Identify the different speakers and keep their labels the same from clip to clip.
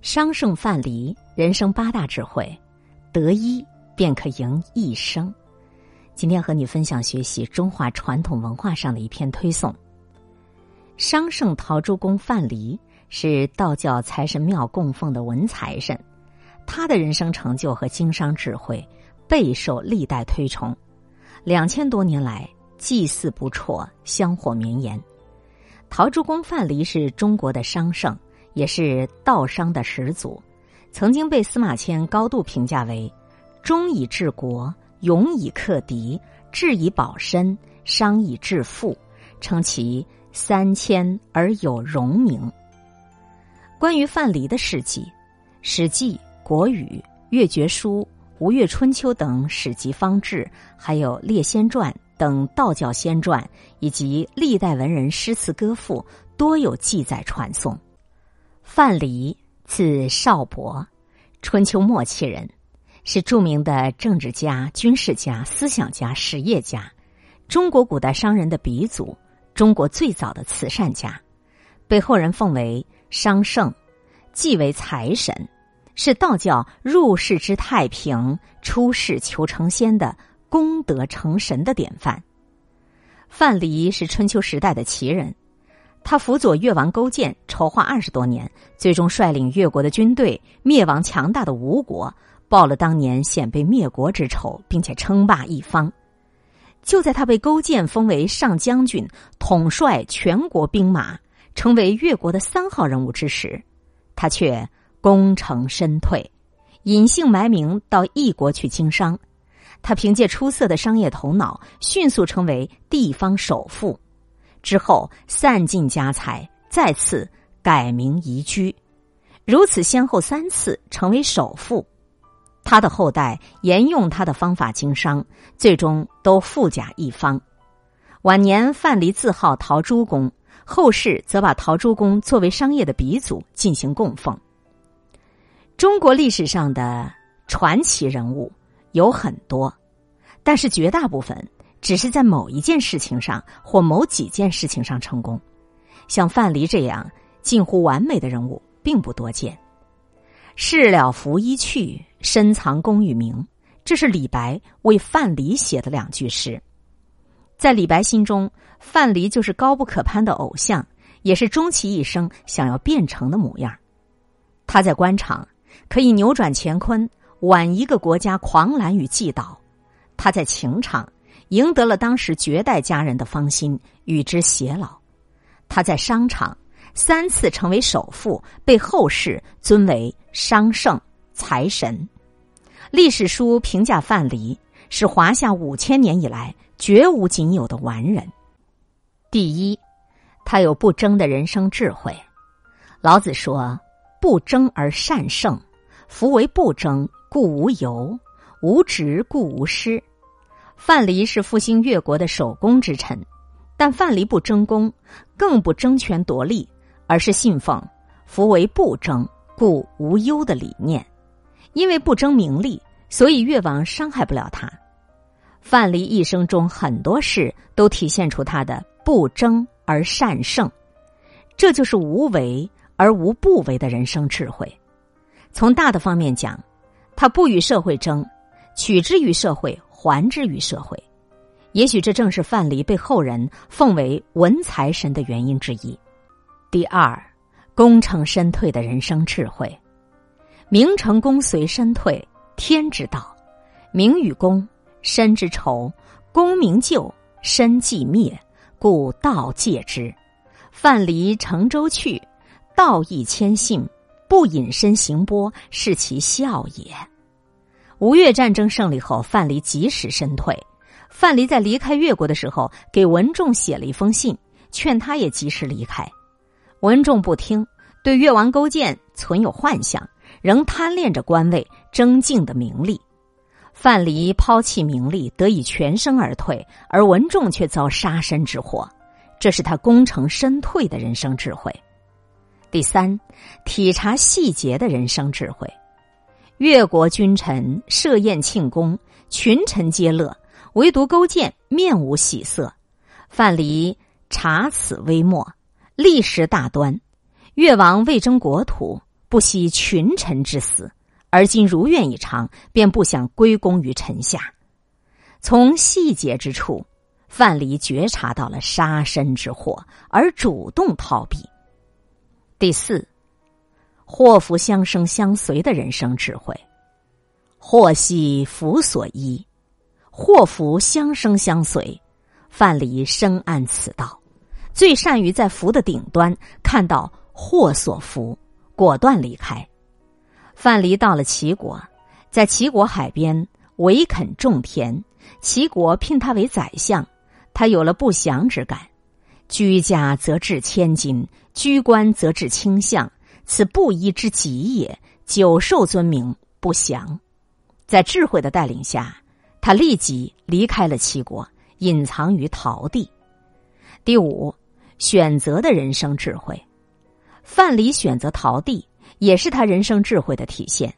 Speaker 1: 商圣范蠡人生八大智慧，得一便可赢一生。今天和你分享学习中华传统文化上的一篇推送。商圣陶朱公范蠡是道教财神庙供奉的文财神，他的人生成就和经商智慧备受历代推崇，两千多年来祭祀不辍，香火绵延。陶朱公范蠡是中国的商圣。也是道商的始祖，曾经被司马迁高度评价为“忠以治国，勇以克敌，智以保身，商以致富”，称其“三千而有荣名”。关于范蠡的事迹，《史记》《国语》《越绝书》《吴越春秋》等史籍方志，还有《列仙传》等道教仙传，以及历代文人诗词歌赋，多有记载传颂。范蠡，字少伯，春秋末期人，是著名的政治家、军事家、思想家、实业家，中国古代商人的鼻祖，中国最早的慈善家，被后人奉为商圣，即为财神，是道教入世之太平、出世求成仙的功德成神的典范。范蠡是春秋时代的奇人。他辅佐越王勾践筹划二十多年，最终率领越国的军队灭亡强大的吴国，报了当年险被灭国之仇，并且称霸一方。就在他被勾践封为上将军，统帅全国兵马，成为越国的三号人物之时，他却功成身退，隐姓埋名到异国去经商。他凭借出色的商业头脑，迅速成为地方首富。之后散尽家财，再次改名移居，如此先后三次成为首富。他的后代沿用他的方法经商，最终都富甲一方。晚年范蠡自号陶朱公，后世则把陶朱公作为商业的鼻祖进行供奉。中国历史上的传奇人物有很多，但是绝大部分。只是在某一件事情上或某几件事情上成功，像范蠡这样近乎完美的人物并不多见。事了拂衣去，深藏功与名，这是李白为范蠡写的两句诗。在李白心中，范蠡就是高不可攀的偶像，也是终其一生想要变成的模样。他在官场可以扭转乾坤，挽一个国家狂澜与既倒；他在情场。赢得了当时绝代佳人的芳心，与之偕老。他在商场三次成为首富，被后世尊为商圣财神。历史书评价范蠡是华夏五千年以来绝无仅有的完人。第一，他有不争的人生智慧。老子说：“不争而善胜，夫为不争，故无尤；无执，故无失。”范蠡是复兴越国的首功之臣，但范蠡不争功，更不争权夺利，而是信奉“夫为不争，故无忧”的理念。因为不争名利，所以越王伤害不了他。范蠡一生中很多事都体现出他的不争而善胜，这就是无为而无不为的人生智慧。从大的方面讲，他不与社会争，取之于社会。还之于社会，也许这正是范蠡被后人奉为文财神的原因之一。第二，功成身退的人生智慧，名成功随身退，天之道；名与功，身之仇；功名就，身既灭，故道戒之。范蠡乘舟去，道义谦信，不隐身行波，是其孝也。吴越战争胜利后，范蠡及时身退。范蠡在离开越国的时候，给文仲写了一封信，劝他也及时离开。文仲不听，对越王勾践存有幻想，仍贪恋着官位、争竞的名利。范蠡抛弃名利，得以全身而退，而文仲却遭杀身之祸。这是他功成身退的人生智慧。第三，体察细节的人生智慧。越国君臣设宴庆功，群臣皆乐，唯独勾践面无喜色。范蠡察此微末，立时大端。越王为争国土，不惜群臣之死，而今如愿以偿，便不想归功于臣下。从细节之处，范蠡觉察到了杀身之祸，而主动逃避。第四，祸福相生相随的人生智慧。祸兮福所依，祸福相生相随。范蠡深谙此道，最善于在福的顶端看到祸所伏，果断离开。范蠡到了齐国，在齐国海边围垦种田，齐国聘他为宰相，他有了不祥之感。居家则治千金，居官则治卿相，此不义之极也。久受尊名，不祥。在智慧的带领下，他立即离开了齐国，隐藏于陶地。第五，选择的人生智慧。范蠡选择陶地，也是他人生智慧的体现。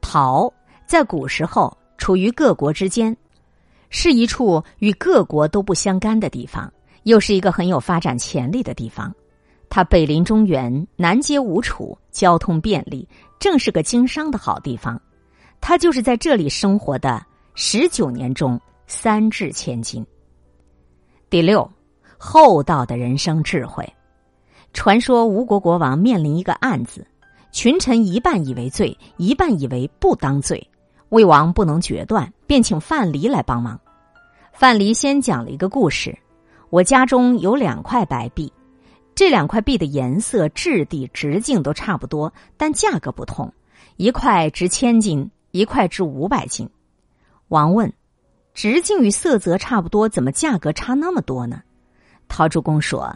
Speaker 1: 陶在古时候处于各国之间，是一处与各国都不相干的地方，又是一个很有发展潜力的地方。它北临中原，南接吴楚，交通便利，正是个经商的好地方。他就是在这里生活的十九年中三掷千金。第六，厚道的人生智慧。传说吴国国王面临一个案子，群臣一半以为罪，一半以为不当罪。魏王不能决断，便请范蠡来帮忙。范蠡先讲了一个故事：我家中有两块白璧，这两块璧的颜色、质地、直径都差不多，但价格不同，一块值千金。一块值五百金。王问：“直径与色泽差不多，怎么价格差那么多呢？”陶朱公说：“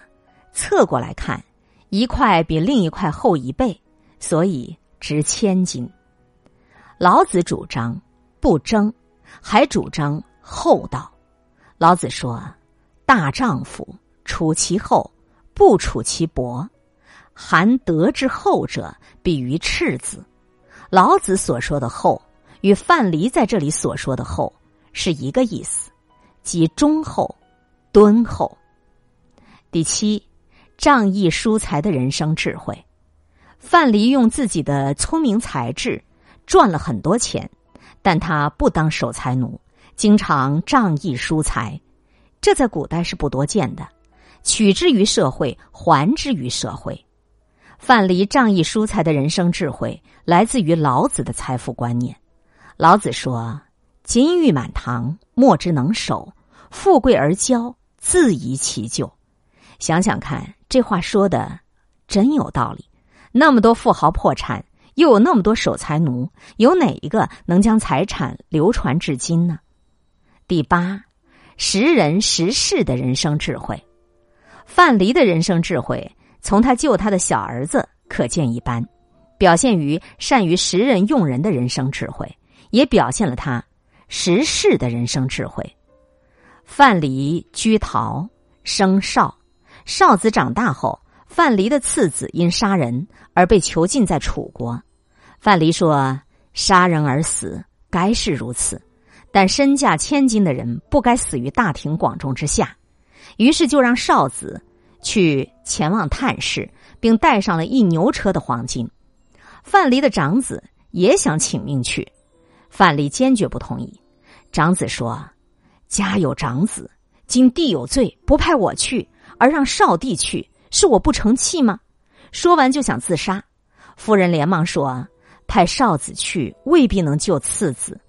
Speaker 1: 侧过来看，一块比另一块厚一倍，所以值千金。”老子主张不争，还主张厚道。老子说：“大丈夫处其厚，不处其薄。含德之厚者，比于赤子。”老子所说的“厚”，与范蠡在这里所说的“厚”是一个意思，即忠厚、敦厚。第七，仗义疏财的人生智慧。范蠡用自己的聪明才智赚了很多钱，但他不当守财奴，经常仗义疏财，这在古代是不多见的。取之于社会，还之于社会。范蠡仗义疏财的人生智慧，来自于老子的财富观念。老子说：“金玉满堂，莫之能守；富贵而骄，自遗其咎。”想想看，这话说的真有道理。那么多富豪破产，又有那么多守财奴，有哪一个能将财产流传至今呢？第八，识人识事的人生智慧。范蠡的人生智慧。从他救他的小儿子可见一斑，表现于善于识人用人的人生智慧，也表现了他识事的人生智慧。范蠡居陶，生少，少子长大后，范蠡的次子因杀人而被囚禁在楚国。范蠡说：“杀人而死，该是如此，但身价千金的人不该死于大庭广众之下。”于是就让少子。去前往探视，并带上了一牛车的黄金。范蠡的长子也想请命去，范蠡坚决不同意。长子说：“家有长子，今弟有罪，不派我去，而让少弟去，是我不成器吗？”说完就想自杀。夫人连忙说：“派少子去未必能救次子，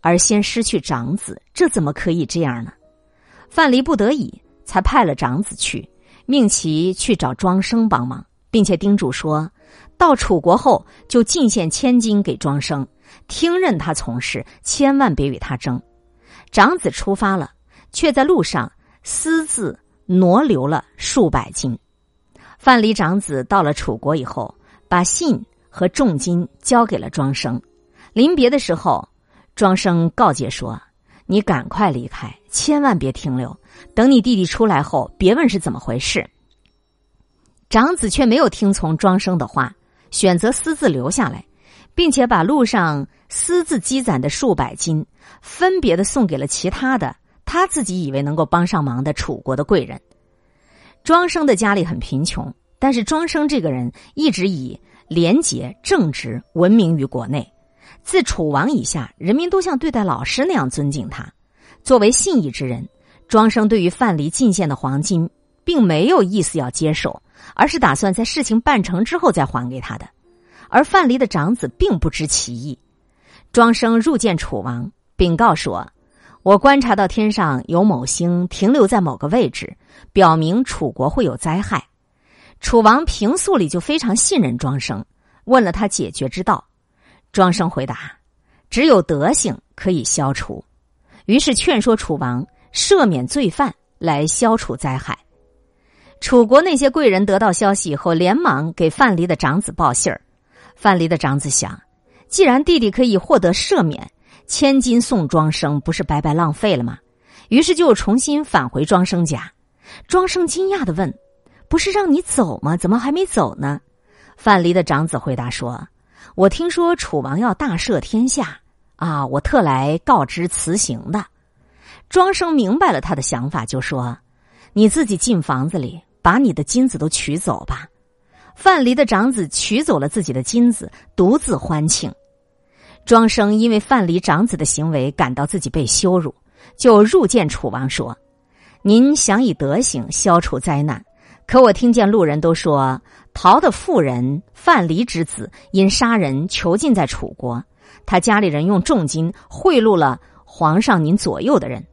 Speaker 1: 而先失去长子，这怎么可以这样呢？”范蠡不得已，才派了长子去。命其去找庄生帮忙，并且叮嘱说：“到楚国后就进献千金给庄生，听任他从事，千万别与他争。”长子出发了，却在路上私自挪留了数百金。范蠡长子到了楚国以后，把信和重金交给了庄生。临别的时候，庄生告诫说：“你赶快离开，千万别停留。”等你弟弟出来后，别问是怎么回事。长子却没有听从庄生的话，选择私自留下来，并且把路上私自积攒的数百金分别的送给了其他的他自己以为能够帮上忙的楚国的贵人。庄生的家里很贫穷，但是庄生这个人一直以廉洁正直，闻名于国内。自楚王以下，人民都像对待老师那样尊敬他。作为信义之人，庄生对于范蠡进献的黄金，并没有意思要接受，而是打算在事情办成之后再还给他的。而范蠡的长子并不知其意。庄生入见楚王，禀告说：“我观察到天上有某星停留在某个位置，表明楚国会有灾害。”楚王平素里就非常信任庄生，问了他解决之道。庄生回答：“只有德行可以消除。”于是劝说楚王赦免罪犯来消除灾害。楚国那些贵人得到消息以后，连忙给范蠡的长子报信儿。范蠡的长子想：既然弟弟可以获得赦免，千金送庄生不是白白浪费了吗？于是就重新返回庄生家。庄生惊讶的问：“不是让你走吗？怎么还没走呢？”范蠡的长子回答说。我听说楚王要大赦天下，啊，我特来告知辞行的。庄生明白了他的想法，就说：“你自己进房子里，把你的金子都取走吧。”范蠡的长子取走了自己的金子，独自欢庆。庄生因为范蠡长子的行为感到自己被羞辱，就入见楚王说：“您想以德行消除灾难。”可我听见路人都说，陶的妇人范蠡之子因杀人囚禁在楚国，他家里人用重金贿赂了皇上您左右的人，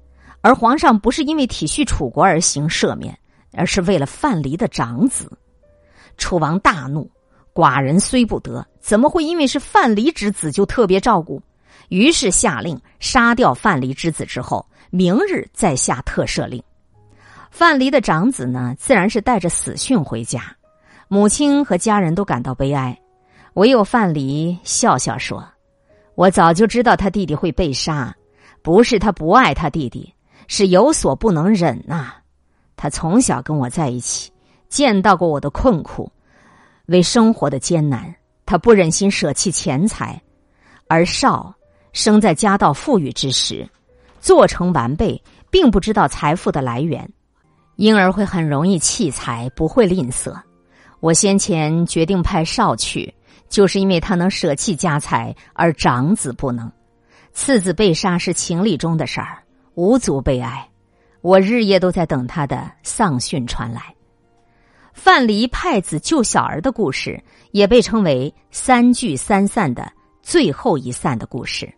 Speaker 1: 而皇上不是因为体恤楚国而行赦免，而是为了范蠡的长子。楚王大怒，寡人虽不得，怎么会因为是范蠡之子就特别照顾？于是下令杀掉范蠡之子之后，明日再下特赦令。范蠡的长子呢，自然是带着死讯回家，母亲和家人都感到悲哀，唯有范蠡笑笑说：“我早就知道他弟弟会被杀，不是他不爱他弟弟，是有所不能忍呐。他从小跟我在一起，见到过我的困苦，为生活的艰难，他不忍心舍弃钱财，而少生在家道富裕之时，做成完备，并不知道财富的来源。”婴儿会很容易弃财，不会吝啬。我先前决定派少去，就是因为他能舍弃家财，而长子不能。次子被杀是情理中的事儿，无足悲哀。我日夜都在等他的丧讯传来。范蠡派子救小儿的故事，也被称为“三聚三散”的最后一散的故事。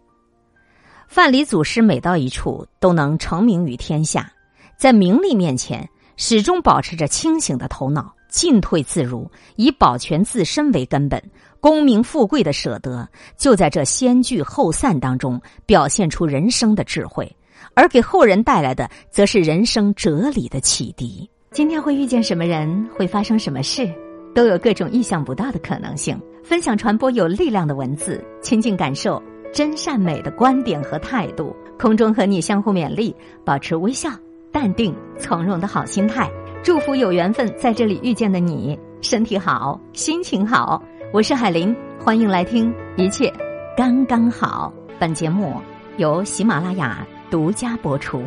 Speaker 1: 范蠡祖师每到一处，都能成名于天下。在名利面前，始终保持着清醒的头脑，进退自如，以保全自身为根本。功名富贵的舍得，就在这先聚后散当中表现出人生的智慧，而给后人带来的，则是人生哲理的启迪。今天会遇见什么人，会发生什么事，都有各种意想不到的可能性。分享传播有力量的文字，亲近感受真善美的观点和态度。空中和你相互勉励，保持微笑。淡定从容的好心态，祝福有缘分在这里遇见的你，身体好，心情好。我是海林，欢迎来听，一切刚刚好。本节目由喜马拉雅独家播出。